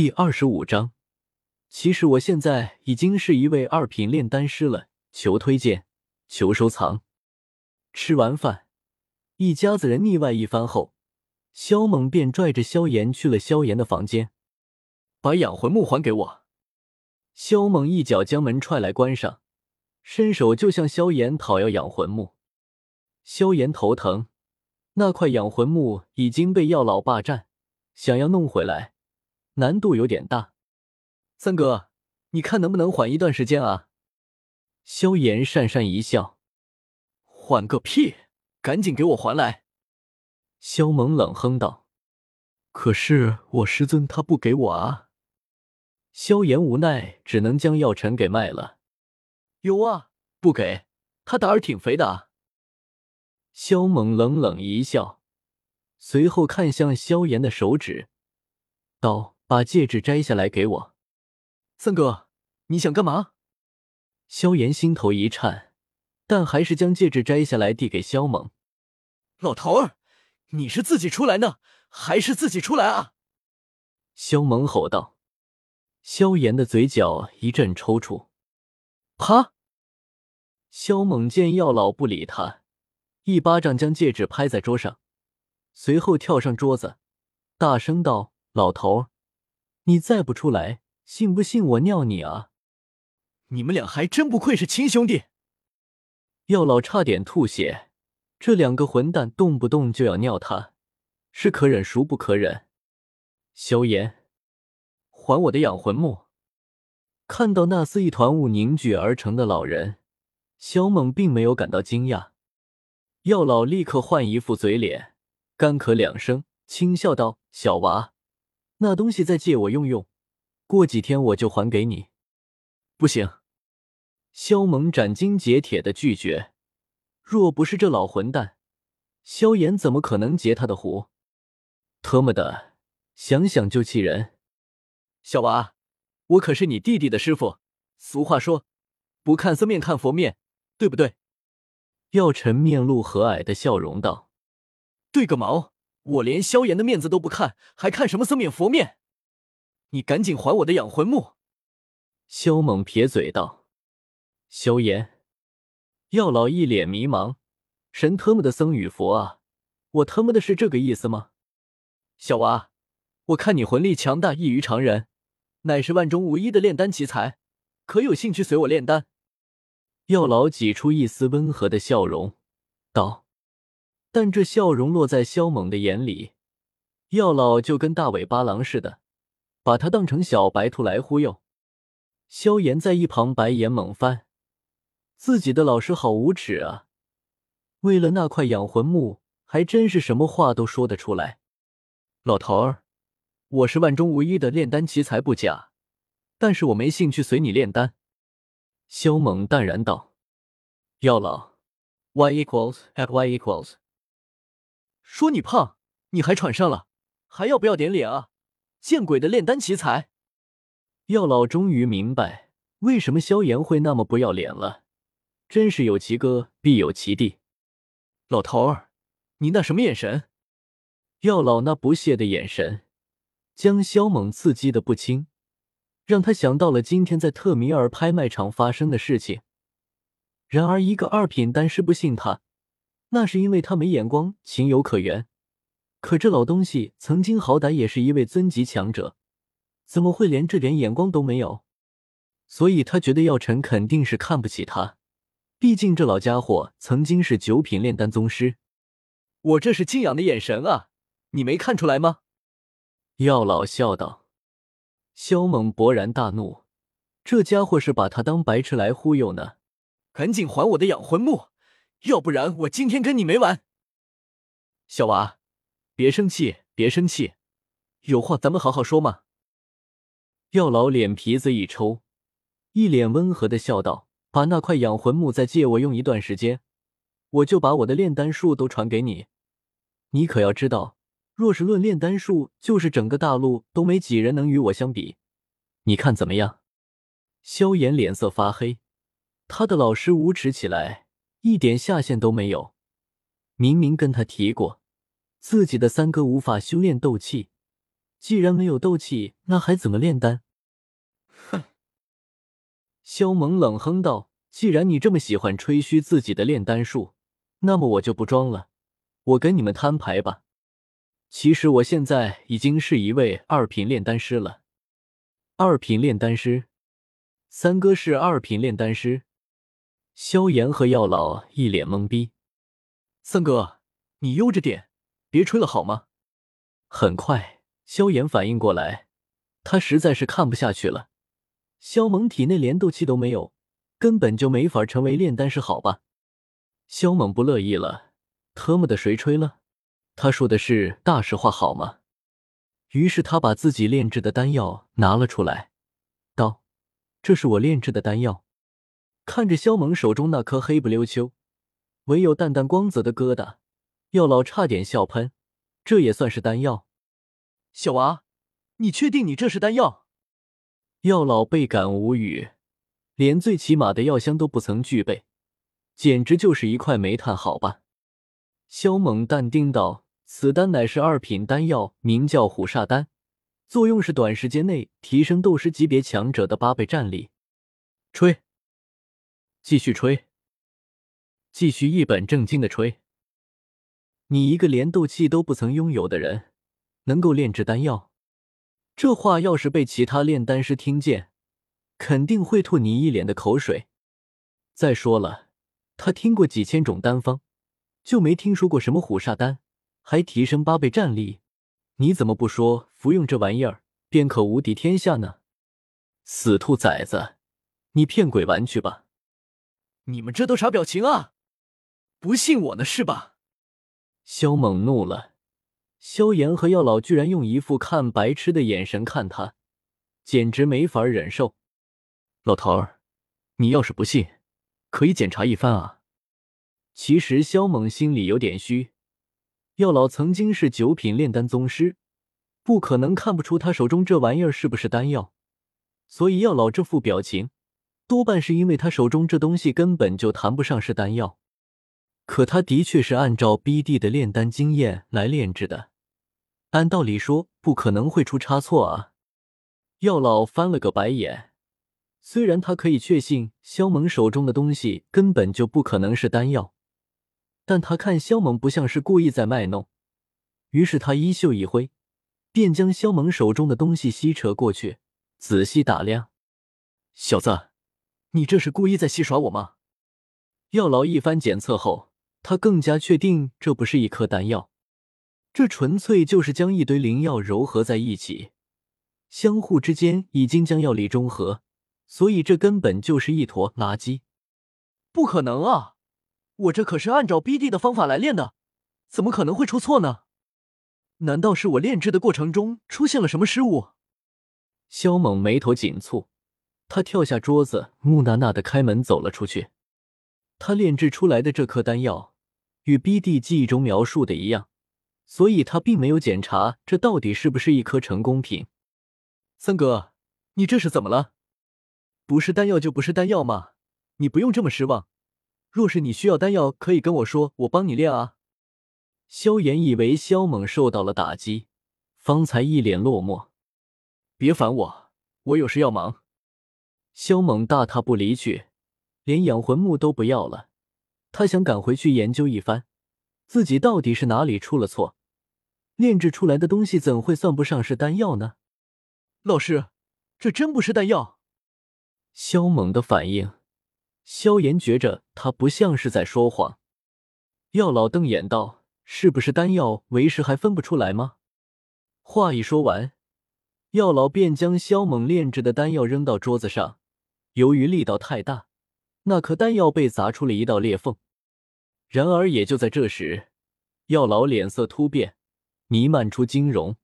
第二十五章，其实我现在已经是一位二品炼丹师了，求推荐，求收藏。吃完饭，一家子人腻歪一番后，萧猛便拽着萧炎去了萧炎的房间，把养魂木还给我。萧猛一脚将门踹来，关上，伸手就向萧炎讨要养魂木。萧炎头疼，那块养魂木已经被药老霸占，想要弄回来。难度有点大，三哥，你看能不能缓一段时间啊？萧炎讪讪一笑：“缓个屁，赶紧给我还来！”萧猛冷哼道：“可是我师尊他不给我啊！”萧炎无奈，只能将药尘给卖了。有啊，不给他胆儿挺肥的啊！萧猛冷冷一笑，随后看向萧炎的手指，道。把戒指摘下来给我，三哥，你想干嘛？萧炎心头一颤，但还是将戒指摘下来递给萧猛。老头儿，你是自己出来呢，还是自己出来啊？萧猛吼道。萧炎的嘴角一阵抽搐。啪！萧猛见药老不理他，一巴掌将戒指拍在桌上，随后跳上桌子，大声道：“老头儿！”你再不出来，信不信我尿你啊！你们俩还真不愧是亲兄弟。药老差点吐血，这两个混蛋动不动就要尿他，是可忍孰不可忍。萧炎，还我的养魂木！看到那似一团雾凝聚而成的老人，萧猛并没有感到惊讶。药老立刻换一副嘴脸，干咳两声，轻笑道：“小娃。”那东西再借我用用，过几天我就还给你。不行，萧猛斩钉截铁的拒绝。若不是这老混蛋，萧炎怎么可能截他的胡？特么的，想想就气人。小娃，我可是你弟弟的师傅。俗话说，不看僧面看佛面，对不对？药尘面露和蔼的笑容道：“对个毛！”我连萧炎的面子都不看，还看什么僧面佛面？你赶紧还我的养魂木！萧猛撇嘴道：“萧炎，药老一脸迷茫，神特么的僧与佛啊！我他妈的是这个意思吗？小娃，我看你魂力强大异于常人，乃是万中无一的炼丹奇才，可有兴趣随我炼丹？”药老挤出一丝温和的笑容，道。但这笑容落在萧猛的眼里，药老就跟大尾巴狼似的，把他当成小白兔来忽悠。萧炎在一旁白眼猛翻，自己的老师好无耻啊！为了那块养魂木，还真是什么话都说得出来。老头儿，我是万中无一的炼丹奇才不假，但是我没兴趣随你炼丹。萧猛淡然道：“药老，y equals at y equals。”说你胖，你还喘上了，还要不要点脸啊？见鬼的炼丹奇才！药老终于明白为什么萧炎会那么不要脸了，真是有其哥必有其弟。老头儿，你那什么眼神？药老那不屑的眼神，将萧猛刺激的不轻，让他想到了今天在特米尔拍卖场发生的事情。然而一个二品丹师不信他。那是因为他没眼光，情有可原。可这老东西曾经好歹也是一位尊级强者，怎么会连这点眼光都没有？所以他觉得药尘肯定是看不起他。毕竟这老家伙曾经是九品炼丹宗师。我这是敬仰的眼神啊，你没看出来吗？药老笑道。萧猛勃然大怒，这家伙是把他当白痴来忽悠呢！赶紧还我的养魂木！要不然我今天跟你没完，小娃，别生气，别生气，有话咱们好好说嘛。药老脸皮子一抽，一脸温和的笑道：“把那块养魂木再借我用一段时间，我就把我的炼丹术都传给你。你可要知道，若是论炼丹术，就是整个大陆都没几人能与我相比。你看怎么样？”萧炎脸色发黑，他的老师无耻起来。一点下限都没有，明明跟他提过，自己的三哥无法修炼斗气，既然没有斗气，那还怎么炼丹？哼！萧猛冷哼道：“既然你这么喜欢吹嘘自己的炼丹术，那么我就不装了，我跟你们摊牌吧。其实我现在已经是一位二品炼丹师了。二品炼丹师，三哥是二品炼丹师。”萧炎和药老一脸懵逼。三哥，你悠着点，别吹了好吗？很快，萧炎反应过来，他实在是看不下去了。萧猛体内连斗气都没有，根本就没法成为炼丹师，好吧？萧猛不乐意了，特么的谁吹了？他说的是大实话好吗？于是他把自己炼制的丹药拿了出来，道：“这是我炼制的丹药。”看着萧猛手中那颗黑不溜秋、唯有淡淡光泽的疙瘩，药老差点笑喷。这也算是丹药？小娃，你确定你这是丹药？药老倍感无语，连最起码的药箱都不曾具备，简直就是一块煤炭，好吧？萧猛淡定道：“此丹乃是二品丹药，名叫虎煞丹，作用是短时间内提升斗师级别强者的八倍战力。”吹。继续吹，继续一本正经的吹。你一个连斗气都不曾拥有的人，能够炼制丹药？这话要是被其他炼丹师听见，肯定会吐你一脸的口水。再说了，他听过几千种丹方，就没听说过什么虎煞丹，还提升八倍战力。你怎么不说服用这玩意儿便可无敌天下呢？死兔崽子，你骗鬼玩去吧！你们这都啥表情啊？不信我呢是吧？萧猛怒了，萧炎和药老居然用一副看白痴的眼神看他，简直没法忍受。老头儿，你要是不信，可以检查一番啊。其实萧猛心里有点虚，药老曾经是九品炼丹宗师，不可能看不出他手中这玩意儿是不是丹药，所以药老这副表情。多半是因为他手中这东西根本就谈不上是丹药，可他的确是按照 BD 的炼丹经验来炼制的，按道理说不可能会出差错啊！药老翻了个白眼，虽然他可以确信萧猛手中的东西根本就不可能是丹药，但他看萧猛不像是故意在卖弄，于是他衣袖一挥，便将萧猛手中的东西吸扯过去，仔细打量，小子。你这是故意在戏耍我吗？药老一番检测后，他更加确定这不是一颗丹药，这纯粹就是将一堆灵药糅合在一起，相互之间已经将药力中和，所以这根本就是一坨垃圾。不可能啊！我这可是按照 BD 的方法来炼的，怎么可能会出错呢？难道是我炼制的过程中出现了什么失误？萧猛眉头紧蹙。他跳下桌子，木讷讷的开门走了出去。他炼制出来的这颗丹药，与 BD 记忆中描述的一样，所以他并没有检查这到底是不是一颗成功品。三哥，你这是怎么了？不是丹药就不是丹药吗？你不用这么失望。若是你需要丹药，可以跟我说，我帮你炼啊。萧炎以为萧猛受到了打击，方才一脸落寞。别烦我，我有事要忙。萧猛大踏步离去，连养魂木都不要了。他想赶回去研究一番，自己到底是哪里出了错，炼制出来的东西怎会算不上是丹药呢？老师，这真不是丹药。萧猛的反应，萧炎觉着他不像是在说谎。药老瞪眼道：“是不是丹药，为师还分不出来吗？”话一说完，药老便将萧猛炼制的丹药扔到桌子上。由于力道太大，那颗丹药被砸出了一道裂缝。然而，也就在这时，药老脸色突变，弥漫出惊容。